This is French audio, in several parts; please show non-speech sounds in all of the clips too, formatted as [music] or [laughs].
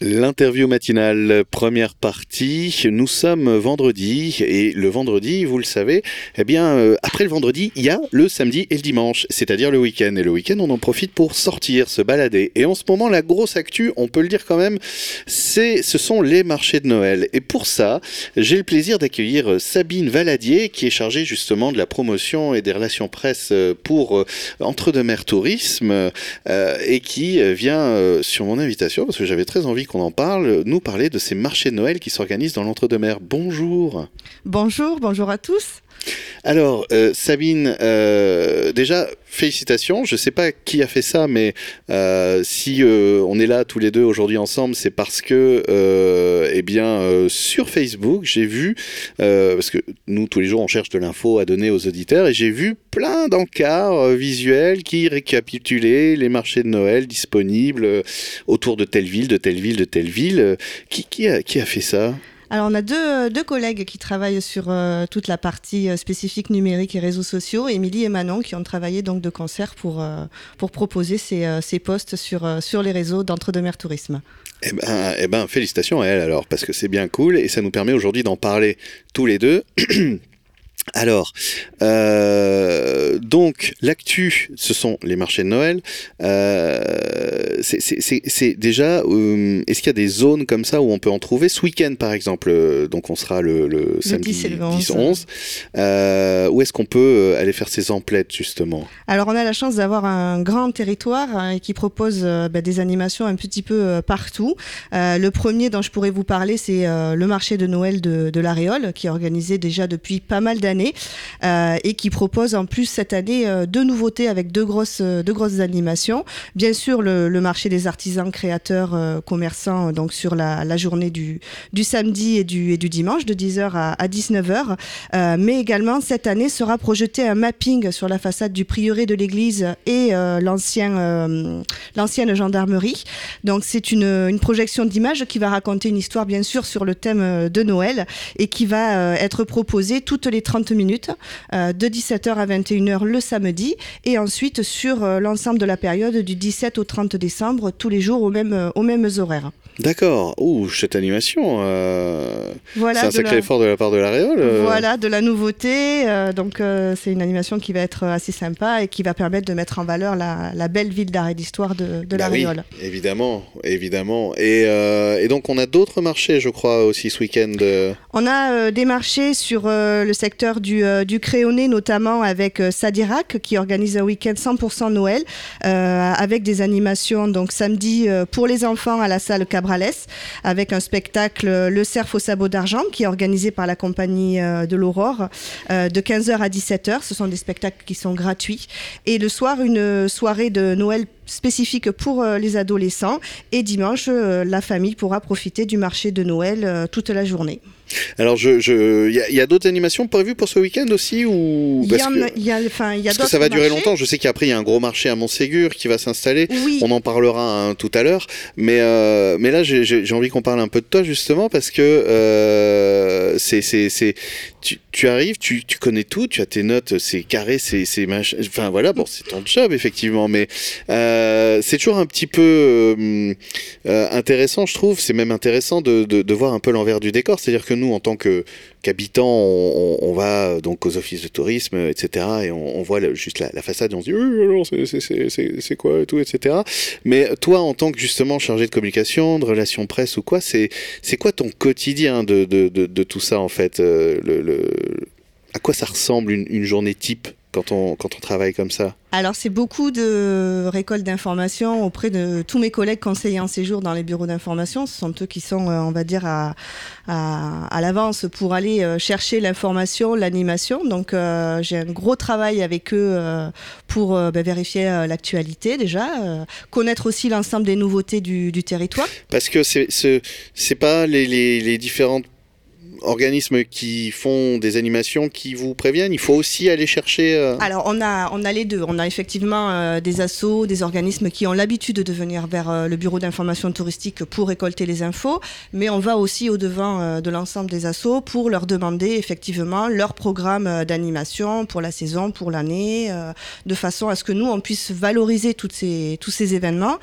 L'interview matinale, première partie. Nous sommes vendredi et le vendredi, vous le savez, eh bien, euh, après le vendredi, il y a le samedi et le dimanche, c'est-à-dire le week-end. Et le week-end, on en profite pour sortir, se balader. Et en ce moment, la grosse actu, on peut le dire quand même, c'est, ce sont les marchés de Noël. Et pour ça, j'ai le plaisir d'accueillir Sabine Valadier, qui est chargée justement de la promotion et des relations presse pour euh, Entre-deux-Mers Tourisme, euh, et qui vient sur mon invitation parce que j'avais très envie qu'on en parle, nous parler de ces marchés de Noël qui s'organisent dans l'entre-deux-mers. Bonjour. Bonjour, bonjour à tous. Alors, euh, Sabine, euh, déjà, félicitations. Je ne sais pas qui a fait ça, mais euh, si on est là tous les deux aujourd'hui ensemble, c'est parce que, eh bien, sur Facebook, j'ai vu, parce que nous, tous les jours, on cherche de l'info à donner aux auditeurs, et j'ai vu plein d'encarts visuels qui récapitulaient les marchés de Noël disponibles autour de telle ville, de telle ville, de telle ville. Qui, a, qui a fait ça? Alors on a deux, deux, collègues qui travaillent sur euh, toute la partie euh, spécifique numérique et réseaux sociaux, Émilie et Manon, qui ont travaillé donc de concert pour, euh, pour proposer ces, ces posts sur, sur les réseaux d'Entre-deux-Mers Tourisme. Eh ben, eh ben, félicitations à elle alors, parce que c'est bien cool et ça nous permet aujourd'hui d'en parler tous les deux. [clears throat] Alors, euh, donc l'actu, ce sont les marchés de Noël. Euh, c'est déjà, euh, est-ce qu'il y a des zones comme ça où on peut en trouver? Ce week-end, par exemple, donc on sera le, le samedi 10-11. Euh, où est-ce qu'on peut aller faire ses emplettes justement? Alors, on a la chance d'avoir un grand territoire hein, qui propose bah, des animations un petit peu partout. le premier dont je pourrais vous parler, c'est le marché de Noël de, de l'Aréole, qui est organisé déjà depuis pas mal d'années euh, et qui propose en plus cette année euh, deux nouveautés avec deux grosses, euh, deux grosses animations. Bien sûr, le, marché des artisans, créateurs, commerçants, donc sur la, journée du, du samedi et du, et du dimanche de 10h à, 19h. mais également, cette année sera projeté un mapping sur la façade du prieuré de l'église et l'ancienne gendarmerie. Donc, c'est une, projection d'image qui va raconter une histoire, bien sûr, sur le thème de Noël et qui va être proposée toutes les 30 minutes, euh, de 17h à 21h le samedi, et ensuite sur euh, l'ensemble de la période du 17 au 30 décembre, tous les jours aux mêmes, euh, aux mêmes horaires. D'accord. Ouh, cette animation. voilà, c'est un sacré effort de la part de la Réole. Voilà, de la nouveauté. donc, c'est une animation qui va être assez sympa et qui va permettre de mettre en valeur la, belle ville d'arrêt d'histoire de, de la bah Réole. évidemment, évidemment. Et, et, donc, on a d'autres marchés, je crois, aussi ce week-end. On a des marchés sur le secteur du, euh, du Créoné, notamment avec euh, Sadirac, qui organise un week-end 100% Noël, euh, avec des animations donc samedi pour les enfants à la salle Cabrales, avec un spectacle Le Cerf au sabot d'argent, qui est organisé par la compagnie de l'Aurore, de 15h à 17h. Ce sont des spectacles qui sont gratuits. Et le soir, une soirée de Noël spécifique pour les adolescents. Et dimanche, la famille pourra profiter du marché de Noël toute la journée. Alors, il je, y a, a d'autres animations prévues pour ce week-end aussi ou parce y y a, y a que ça va durer longtemps. Je sais qu'après il y a un gros marché à Montségur qui va s'installer. On en parlera hein, tout à l'heure. Mais euh, mais là j'ai envie qu'on parle un peu de toi justement parce que euh, c'est tu, arrives, tu, connais tout, tu as tes notes, c'est carré, c'est machin. Enfin voilà, bon c'est ton job effectivement, mais euh, c'est toujours un petit peu euh, euh, intéressant, je trouve. C'est même intéressant de, de voir un peu l'envers du décor. C'est-à-dire que nous en tant que qu'habitants, on, va donc aux offices de tourisme, etc. Et on, voit juste la, la, façade et on se dit c'est quoi tout, etc. Mais toi, en tant que justement chargé de communication, de relations presse ou quoi, c'est quoi ton quotidien de, de, tout ça en fait euh, À quoi ça ressemble une journée type? Quand on, quand on travaille comme ça Alors, c'est beaucoup de récolte d'informations auprès de tous mes collègues conseillers en séjour dans les bureaux d'information. Ce sont eux qui sont, euh, on va dire, à, à, à l'avance pour aller euh, chercher l'information, l'animation. Donc, euh, j'ai un gros travail avec eux euh, pour euh, bah, vérifier l'actualité déjà, connaître aussi l'ensemble des nouveautés du, du territoire. Parce que c'est pas les, les, les différentes organismes qui font des animations qui vous préviennent Il faut aussi aller chercher. Euh, Alors, on a, on a les deux. On a effectivement euh, des assos, des organismes qui ont l'habitude de venir vers euh, le bureau d'information touristique pour récolter les infos, mais on va aussi au-devant de l'ensemble des assos pour leur demander effectivement leur programme d'animation pour la saison, pour l'année, de façon à ce que nous, on puisse valoriser toutes ces, tous ces événements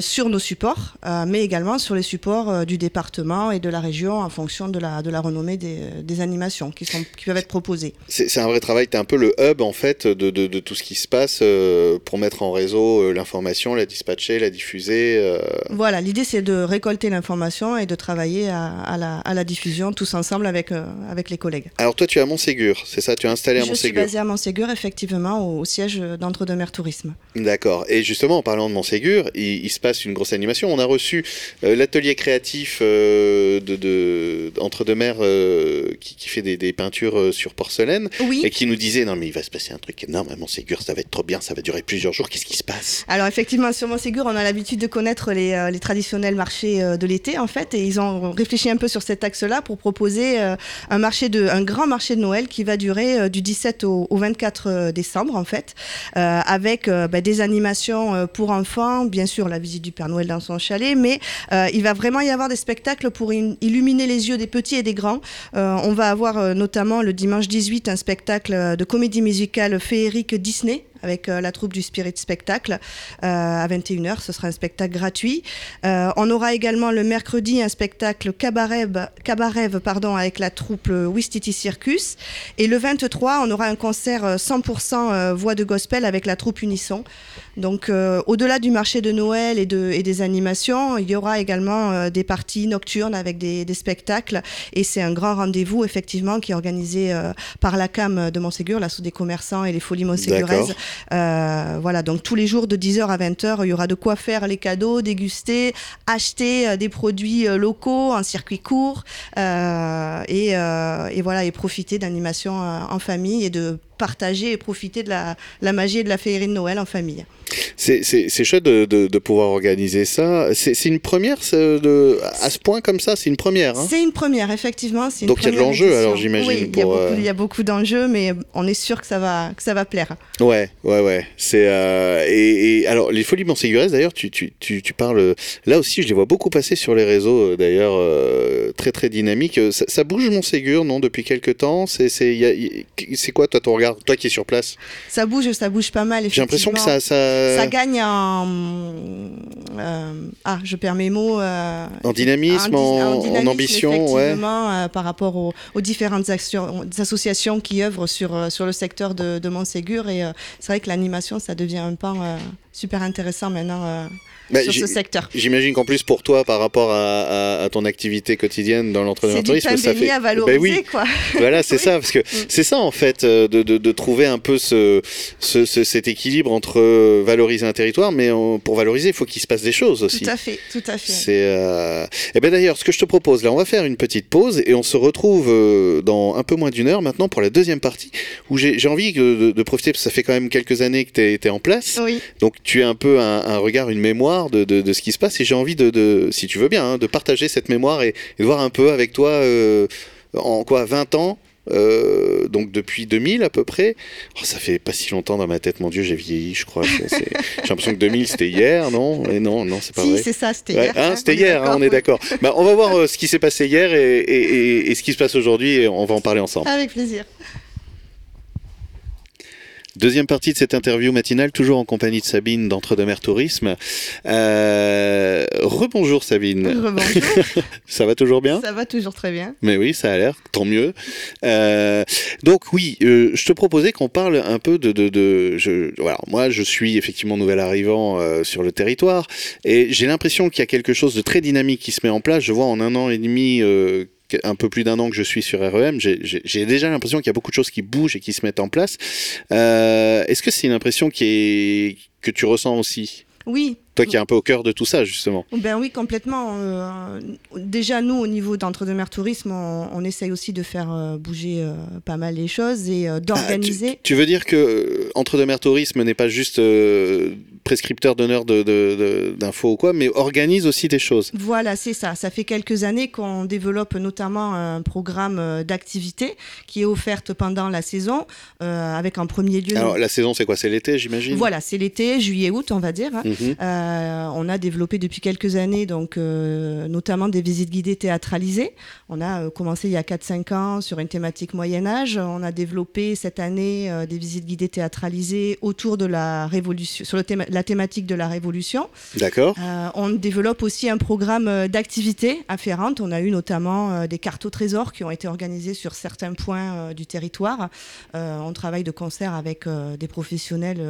sur nos supports, mais également sur les supports du département et de la région en fonction de la, de la renommée des, animations qui, sont, qui peuvent être proposées. C'est un vrai travail, tu es un peu le hub en fait de, de, tout ce qui se passe euh, pour mettre en réseau euh, l'information, la dispatcher, la diffuser. Euh. Voilà, l'idée c'est de récolter l'information et de travailler à, la, à, la, diffusion tous ensemble avec, avec les collègues. Alors toi tu es à Montségur, c'est ça? Tu es installé à Montségur Je suis basé à Montségur effectivement au, siège d'Entre-deux-Mers Tourisme. D'accord, et justement en parlant de Montségur, il, il, se passe une grosse animation. On a reçu l'atelier créatif de, de Entre-deux-Mers euh, qui, fait des, peintures euh, sur porcelaine et qui nous disait non mais il va se passer un truc énorme à Montségur, ça va être trop bien, ça va durer plusieurs jours. Qu'est-ce qui se passe? Alors effectivement sur Montségur, on a l'habitude de connaître les, euh, traditionnels marchés de l'été en fait et ils ont réfléchi un peu sur cet axe-là pour proposer un marché de un grand marché de Noël qui va durer du 17 au, 24 décembre en fait avec bah, des animations pour enfants, bien sûr la visite du Père Noël dans son chalet, mais il va vraiment y avoir des spectacles pour illuminer les yeux des petits et des grands euh, on va avoir euh, notamment le dimanche 18 un spectacle de comédie musicale féerique Disney avec euh, la troupe du Spirit Spectacle à 21h. Ce sera un spectacle gratuit. on aura également le mercredi un spectacle cabaret, cabaret pardon, avec la troupe Wistiti Circus. Et le 23, on aura un concert 100% voix de gospel avec la troupe Unisson. Donc, au-delà du marché de Noël et, de, et, des animations, il y aura également des parties nocturnes avec des, des spectacles. Et c'est un grand rendez-vous, effectivement, qui est organisé euh, par la CAM de Montségur, l'assaut des commerçants et les folies montséguraises. Euh, voilà, donc tous les jours de 10h à 20h, il y aura de quoi faire les cadeaux, déguster, acheter euh, des produits locaux en circuit court et, voilà, et profiter d'animations en famille et de partager et profiter de la, la magie et de la féerie de Noël en famille. C'est chouette de, de, pouvoir organiser ça. C'est une première de, à ce point comme ça, c'est une première. Hein? C'est une première, effectivement. Une Donc il y a de l'enjeu alors j'imagine. Oui, il y, a beaucoup d'enjeux, mais on est sûr que ça va, que ça va plaire. Ouais, ouais, ouais. C'est euh, et, alors les Folies Montségurès d'ailleurs, tu, tu, tu, tu, parles là aussi, je les vois beaucoup passer sur les réseaux euh, d'ailleurs, euh, très très dynamique. Ça, ça bouge Montségur, non, depuis quelques temps? C'est c'est quoi toi ton regard, toi qui es sur place? Ça bouge, ça bouge pas mal. J'ai l'impression que ça, ça ça gagne en. Euh, ah, je perds mes mots. Euh, en, dynamisme, en, ambition, ouais. Euh, par rapport aux, différentes associations qui œuvrent sur, sur le secteur de, de Montségur. Et c'est vrai que l'animation, ça devient un pan super intéressant maintenant. Bah, sur ce secteur. J'imagine qu'en plus pour toi, par rapport à, ton activité quotidienne dans l'entrepreneuriat, ça fait à valoriser, bah oui. quoi. [laughs] Voilà, c'est ça, parce que mm. c'est ça en fait, de, de, trouver un peu ce, ce, cet équilibre entre euh, valoriser un territoire, mais pour valoriser, il faut qu'il se passe des choses aussi. Tout à fait, tout à fait. C'est. Euh... Et eh ben d'ailleurs, ce que je te propose là, on va faire une petite pause et on se retrouve euh, dans un peu moins d'une heure maintenant pour la deuxième partie où j'ai envie de, de, profiter parce que ça fait quand même quelques années que tu es, en place. Oui. Donc tu as un peu un, un regard, une mémoire de, ce qui se passe et j'ai envie de, si tu veux bien, hein, de partager cette mémoire et, de voir un peu avec toi euh, en quoi 20 ans euh, donc depuis 2000 à peu près. Oh, ça fait pas si longtemps dans ma tête, mon Dieu, j'ai vieilli, je crois. J'ai l'impression que 2000 c'était hier, non? Et non, non, c'est pas si, vrai. c'est ça, c'était hier. Hein, c'était hier, hein, on est d'accord. [laughs] Bah, on va voir euh, ce qui s'est passé hier et, et, ce qui se passe aujourd'hui et on va en parler ensemble. Avec plaisir. Deuxième partie de cette interview matinale, toujours en compagnie de Sabine d'Entre-deux-Mers Tourisme. Euh, rebonjour Sabine. Rebonjour. [laughs] ça va toujours bien? Ça va toujours très bien. Mais oui, ça a l'air, tant mieux. Euh, donc oui, euh, je te proposais qu'on parle un peu de... de, de je, voilà, moi, je suis effectivement nouvel arrivant sur le territoire et j'ai l'impression qu'il y a quelque chose de très dynamique qui se met en place. Je vois en un an et demi un peu plus d'un an que je suis sur REM, j'ai déjà l'impression qu'il y a beaucoup de choses qui bougent et qui se mettent en place. Euh, est-ce que c'est une impression que tu ressens aussi? Oui, Toi qui es un peu au cœur de tout ça, justement. Ben oui, complètement. Euh, déjà, nous, au niveau d'Entre-deux-Mers Tourisme, on, essaye aussi de faire bouger pas mal les choses et ah, d'organiser. tu, veux dire que Entre-deux-Mers Tourisme n'est pas juste prescripteur d'honneur d'infos ou quoi, mais organise aussi des choses. Voilà, c'est ça. Ça fait quelques années qu'on développe notamment un programme d'activité qui est offerte pendant la saison, avec en premier lieu. Alors, la saison, c'est quoi? C'est l'été, j'imagine? Voilà, c'est l'été, juillet-août, on va dire. Hein. Mhm. Euh, on a développé depuis quelques années, donc, euh, notamment des visites guidées théâtralisées. On a euh, commencé il y a 4-5 ans sur une thématique Moyen-Âge. On a développé cette année des visites guidées théâtralisées autour de la Révolution, sur le la thématique de la Révolution. D'accord. on développe aussi un programme d'activités afférentes. On a eu notamment des cartes au trésor qui ont été organisées sur certains points du territoire. on travaille de concert avec des professionnels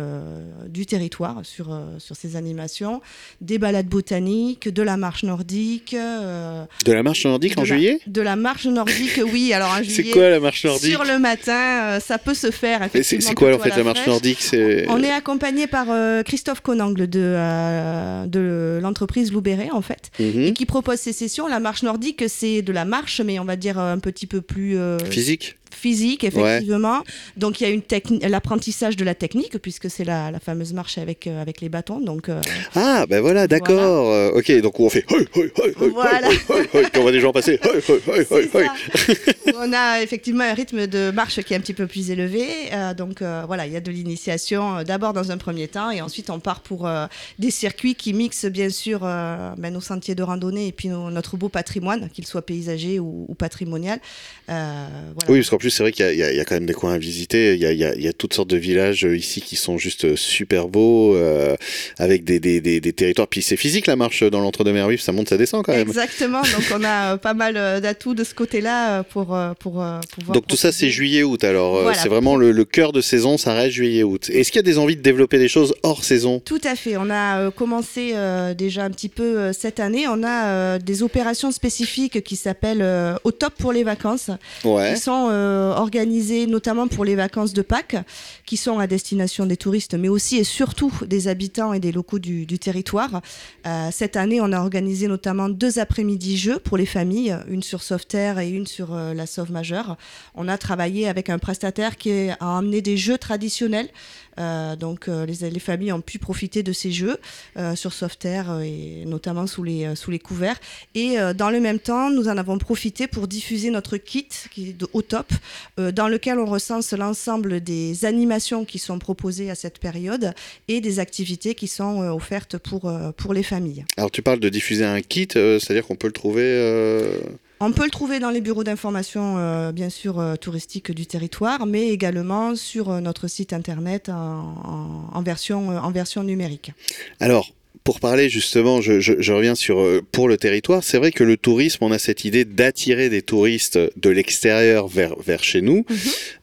du territoire sur, sur ces animations, des balades botaniques, de la marche nordique. Euh, de la marche nordique en juillet De la marche nordique, oui. Alors en [laughs] C'est quoi la marche nordique Sur le matin, euh, ça peut se faire. C'est quoi en fait la, marche nordique? On est accompagné par Christophe Conangle de, de l'entreprise Loubéré en fait, mhm. et qui propose ces sessions. La marche nordique, c'est de la marche, mais on va dire un petit peu plus... Physique physique, effectivement. Donc il y a une l'apprentissage de la technique, puisque c'est la, la, fameuse marche avec, euh, avec les bâtons. Donc, euh, ah, ben voilà, d'accord. Euh, ok, donc on fait. Voilà. on voit des gens passer. on a effectivement un rythme de marche qui est un petit peu plus élevé. donc voilà, il y a de l'initiation d'abord dans un premier temps, et ensuite on part pour des circuits qui mixent bien sûr ben, nos sentiers de randonnée et puis notre beau patrimoine, qu'il soit paysager ou, ou patrimonial. Voilà. Oui, parce qu'en plus, c'est vrai qu'il y, a quand même des coins à visiter. Il y a, toutes sortes de villages euh, ici qui sont juste euh, super beaux, euh, avec des, des, territoires. Puis c'est physique la marche dans l'entre-deux-mer ça monte, ça descend quand même. Exactement, donc on a pas mal d'atouts de ce côté-là pour, pour pouvoir. Donc tout ça, c'est juillet-août alors. C'est vraiment le, cœur de saison, ça reste juillet-août. Est-ce qu'il y a des envies de développer des choses hors saison? Tout à fait. On a commencé déjà un petit peu cette année. On a des opérations spécifiques qui s'appellent Au top pour les vacances. Ouais. Qui sont euh, organisés notamment pour les vacances de Pâques, qui sont à destination des touristes, mais aussi et surtout des habitants et des locaux du, territoire. Euh, cette année, on a organisé notamment deux après-midi jeux pour les familles, une sur Sauveterre et une sur euh, la Sauve majeure. On a travaillé avec un prestataire qui a amené des jeux traditionnels donc euh, les, familles ont pu profiter de ces jeux euh, sur Softair et notamment sous les, sous les couverts. Et dans le même temps, nous en avons profité pour diffuser notre kit qui est au top, dans lequel on recense l'ensemble des animations qui sont proposées à cette période et des activités qui sont offertes pour, pour les familles. Alors tu parles de diffuser un kit, c'est-à-dire qu'on peut le trouver on peut le trouver dans les bureaux d'information, euh, bien sûr, euh, touristiques du territoire, mais également sur euh, notre site internet en, version, en version numérique. Pour parler justement, je, reviens sur euh, pour le territoire, c'est vrai que le tourisme, on a cette idée d'attirer des touristes de l'extérieur vers, vers chez nous. Mhm.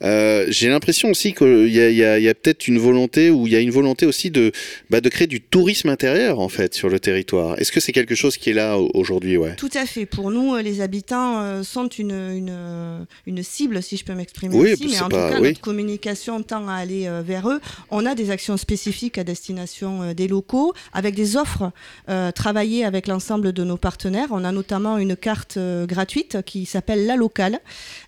Euh, j'ai l'impression aussi qu'il y a, y a, y a peut-être une volonté, ou il y a une volonté aussi de, bah, de créer du tourisme intérieur en fait sur le territoire. Est-ce que c'est quelque chose qui est là aujourd'hui ouais? Tout à fait. Pour nous, euh, les habitants sont une, une, une cible, si je peux m'exprimer oui, ainsi, mais en tout cas, notre communication tend à aller vers eux. On a des actions spécifiques à destination des locaux avec des offres euh, travaillées avec l'ensemble de nos partenaires. On a notamment une carte euh, gratuite qui s'appelle La Locale,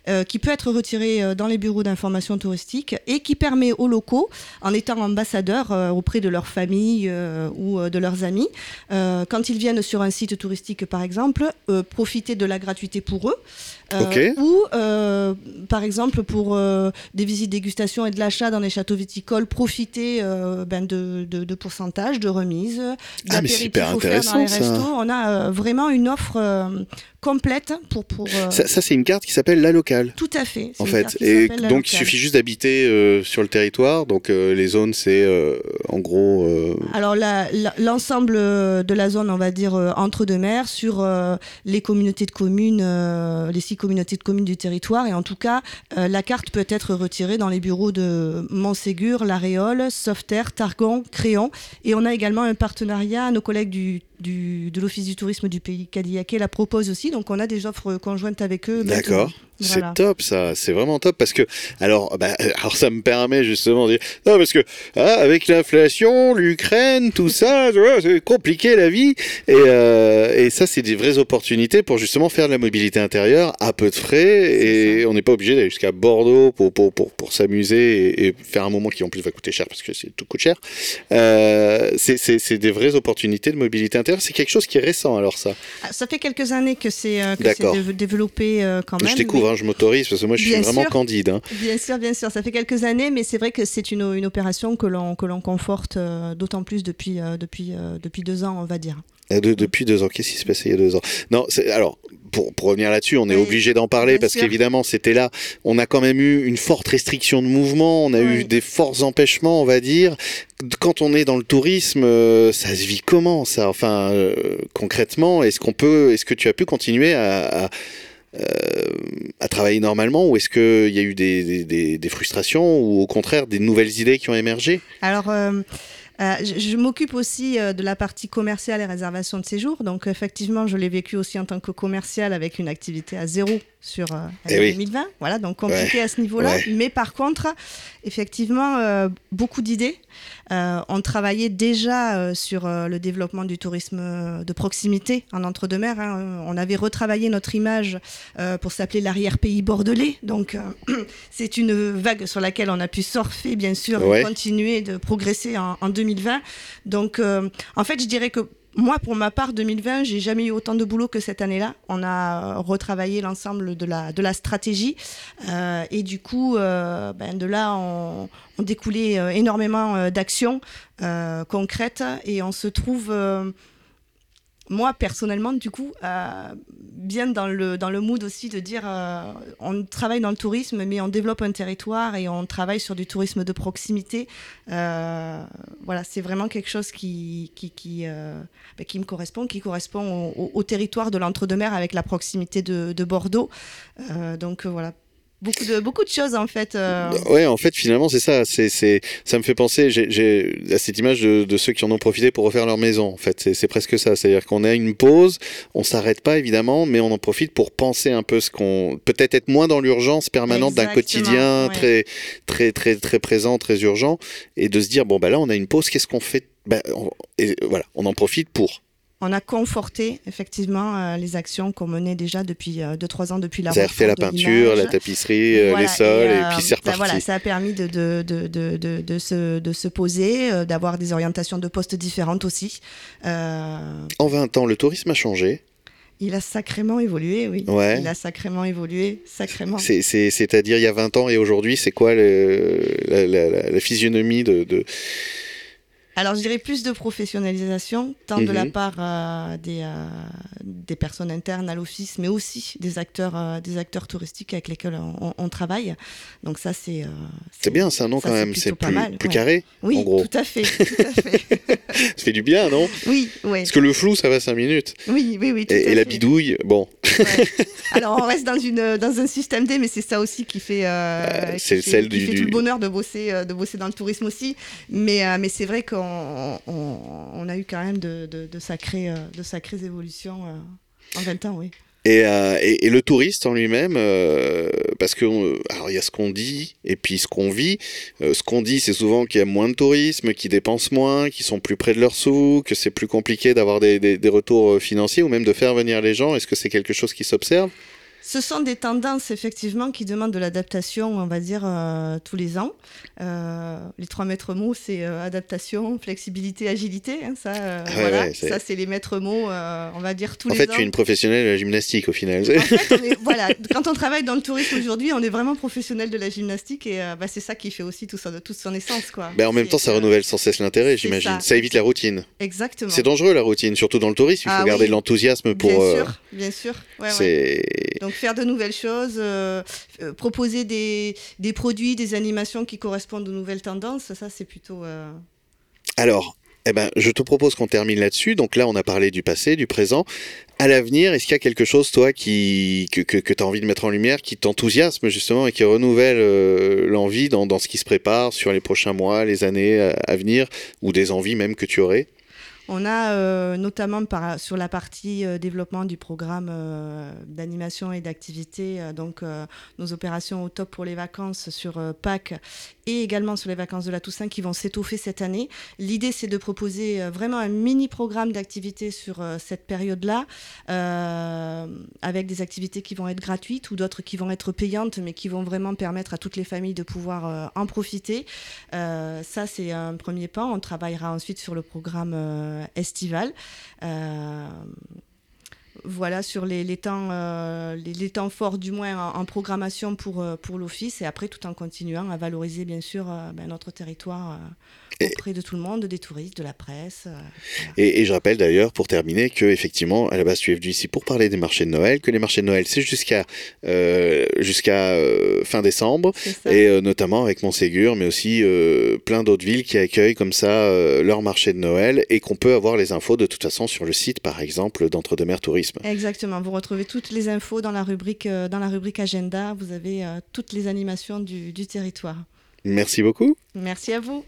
euh, qui peut être retirée dans les bureaux d'information touristique et qui permet aux locaux, en étant ambassadeurs auprès de leur famille ou de leurs amis, quand ils viennent sur un site touristique par exemple, profiter de la gratuité pour eux. Ou, par exemple, pour des visites dégustation et de l'achat dans les châteaux viticoles, profiter ben, de, de, de pourcentage, de remise, ah, mais super intéressant On a euh, vraiment une offre euh, complète pour. pour euh, Ça, c'est une carte qui s'appelle La Locale. Tout à fait. En fait. Et donc, il suffit juste d'habiter sur le territoire. Donc, les zones, c'est en gros. Alors, l'ensemble de la zone, on va dire, entre deux mers, sur les communautés de communes, les six communautés de communes du territoire. Et en tout cas, la carte peut être retirée dans les bureaux de Montségur, La Réole, Sauveterre, Targon, Créon. Et on a également un partenariat nos collègues du, de l'Office du tourisme du pays Cadillaquais la proposent aussi. Donc on a des offres conjointes avec eux. D'accord. C'est top ça, c'est vraiment top parce que alors bah, [laughs] alors ça me permet justement de dire non parce que ah, avec l'inflation, l'Ukraine, tout ça, [laughs] c'est compliqué la vie et, euh, et ça c'est des vraies opportunités pour justement faire de la mobilité intérieure à peu de frais et on n'est pas obligé d'aller jusqu'à Bordeaux pour pour pour, pour s'amuser et, faire un moment qui en plus va coûter cher parce que c'est tout coûte cher. Euh, c'est des vraies opportunités de mobilité intérieure. C'est quelque chose qui est récent alors ça. Ah, ça fait quelques années que c'est euh, développé euh, quand même. Je découvre je m'autorise parce que moi je suis vraiment candide. Hein. Bien sûr, bien sûr, ça fait quelques années, mais c'est vrai que c'est une, une, opération que l'on que l'on conforte euh, d'autant plus depuis euh, depuis euh, depuis deux ans, on va dire. De, depuis deux ans, qu'est-ce qui s'est passé il y a deux ans? Non, alors pour, pour, revenir là-dessus, on est obligé d'en parler parce qu'évidemment c'était là. On a quand même eu une forte restriction de mouvement, on a eu des forts empêchements, on va dire. Quand on est dans le tourisme, ça se vit comment ça? Enfin, concrètement, est-ce qu'on peut, est-ce que tu as pu continuer à, à à travailler normalement ou est-ce qu'il y a eu des, frustrations ou au contraire des nouvelles idées qui ont émergé? Alors, euh, euh, je, m'occupe aussi de la partie commerciale et réservation de séjour. Donc, effectivement, je l'ai vécu aussi en tant que commercial avec une activité à zéro sur euh, 2020. Eh voilà, donc compliqué à ce niveau-là. Mais par contre, effectivement, euh, beaucoup d'idées. Euh, on travaillait déjà euh, sur le développement du tourisme de proximité en entre-deux-mers. Hein. On avait retravaillé notre image pour s'appeler l'arrière-pays bordelais. Donc, [clears throat] c'est une vague sur laquelle on a pu surfer, bien sûr, et continuer de progresser en, en 2020. Donc, en fait, je dirais que moi, pour ma part, 2020, j'ai jamais eu autant de boulot que cette année-là. On a retravaillé l'ensemble de la, de la stratégie. Euh, et du coup, euh, ben de là, on, découlait euh, énormément d'actions concrètes. Et on se trouve moi personnellement du coup euh, bien dans le dans le mood aussi de dire euh, on travaille dans le tourisme mais on développe un territoire et on travaille sur du tourisme de proximité. Euh, voilà c'est vraiment quelque chose qui qui qui, bah, qui me correspond qui correspond au, territoire de l'entre-deux-mer avec la proximité de, de Bordeaux. Donc voilà beaucoup de beaucoup de choses en fait. Euh... Ouais, en fait finalement c'est ça. C'est c'est ça me fait penser j'ai à cette image de, de, ceux qui en ont profité pour refaire leur maison. En fait, c'est presque ça. C'est-à-dire qu'on a une pause, on s'arrête pas évidemment, mais on en profite pour penser un peu ce qu'on peut-être être moins dans l'urgence permanente d'un quotidien très très très très présent, très urgent, et de se dire bon bah là on a une pause, qu'est-ce qu'on fait? Bah, et voilà, on en profite pour on a conforté effectivement euh, les actions qu'on menait déjà depuis 2-3 euh, ans depuis la Ça a refait la peinture, la tapisserie, euh, les sols, et, puis c'est ben reparti. Voilà, ça a permis de, de, de, de, de se, de se poser, d'avoir des orientations de postes différentes aussi. En 20 ans, le tourisme a changé il a sacrément évolué, oui. Ouais. Il a sacrément évolué, sacrément. C'est-à-dire, il y a 20 ans et aujourd'hui, c'est quoi le, la, la, la, physionomie de, de alors, je dirais plus de professionnalisation, tant de la mhm. part euh, des, euh, des personnes internes à l'office, mais aussi des acteurs, euh, des acteurs touristiques avec lesquels on, travaille. Donc ça, c'est... c'est bien, c'est un nom quand même, c'est plus, plus carré, oui, en gros. tout à fait. [laughs] Tout à fait. ça fait du bien, non? Oui, oui. Parce que le flou, ça va 5 minutes. Oui, oui, oui. et, la bidouille, bon. [laughs] Alors, on reste dans, une, dans un système D, mais c'est ça aussi qui fait, c'est celle du, fait tout le bonheur de bosser, de bosser dans le tourisme aussi. Mais, mais c'est vrai qu'on on, a eu quand même de, sacrées, de sacrées évolutions euh, en 20 ans, oui. Euh, et, le touriste en lui-même, euh, parce que alors il y a ce qu'on dit et puis ce qu'on vit. ce qu'on dit, c'est souvent qu'il y a moins de tourisme, qu'ils dépensent moins, qu'ils sont plus près de leurs sous, que c'est plus compliqué d'avoir des, retours financiers ou même de faire venir les gens. Est-ce que c'est quelque chose qui s'observe? Ce sont des tendances effectivement qui demandent de l'adaptation, on va dire, euh, tous les ans. Euh, les trois maîtres mots, c'est euh, adaptation, flexibilité, agilité. Hein, ça, ah voilà, ça c'est les maîtres mots, on va dire tous les ans. En fait, tu es une professionnelle de la gymnastique au final. En fait, voilà, quand on travaille dans le tourisme aujourd'hui, on est vraiment professionnel de la gymnastique et bah, c'est ça qui fait aussi tout toute son essence. Quoi. Ben, en même temps, ça renouvelle sans cesse l'intérêt, j'imagine. Ça. évite la routine. Exactement. C'est dangereux la routine, surtout dans le tourisme. Il faut ah garder de l'enthousiasme pour. Bien sûr, bien sûr. Ouais, Donc faire de nouvelles choses, euh, euh, proposer des, des, produits, des animations qui correspondent aux nouvelles tendances, ça c'est plutôt... Euh, Alors, eh ben, je te propose qu'on termine là-dessus. Donc là, on a parlé du passé, du présent. À l'avenir, est-ce qu'il y a quelque chose, toi, qui, que, que, tu as envie de mettre en lumière, qui t'enthousiasme justement et qui renouvelle l'envie dans, dans, ce qui se prépare sur les prochains mois, les années à venir, ou des envies même que tu aurais? On a notamment par, sur la partie développement du programme d'animation et d'activité, donc nos opérations au top pour les vacances sur Pâques et également sur les vacances de la Toussaint qui vont s'étoffer cette année. L'idée, c'est de proposer vraiment un mini programme d'activité sur cette période-là, avec des activités qui vont être gratuites ou d'autres qui vont être payantes, mais qui vont vraiment permettre à toutes les familles de pouvoir en profiter. ça, c'est un premier pas. On travaillera ensuite sur le programme euh, estival. Euh, voilà sur les, temps, euh, les, temps forts du moins en, programmation pour, pour l'office et après tout en continuant à valoriser bien sûr ben, notre territoire auprès de tout le monde, des touristes, de la presse. Euh, et, je rappelle d'ailleurs, pour terminer, que effectivement, à la base, tu es venu ici pour parler des marchés de Noël, que les marchés de Noël, c'est jusqu'à euh, jusqu'à euh, fin décembre, et notamment avec Montségur, mais aussi plein d'autres villes qui accueillent comme ça leur marché de Noël, et qu'on peut avoir les infos de toute façon sur le site, par exemple, d'Entre-deux-Mers Tourisme. Exactement, vous retrouvez toutes les infos dans la rubrique, dans la rubrique agenda, vous avez toutes les animations du, du territoire. Merci beaucoup. Merci à vous.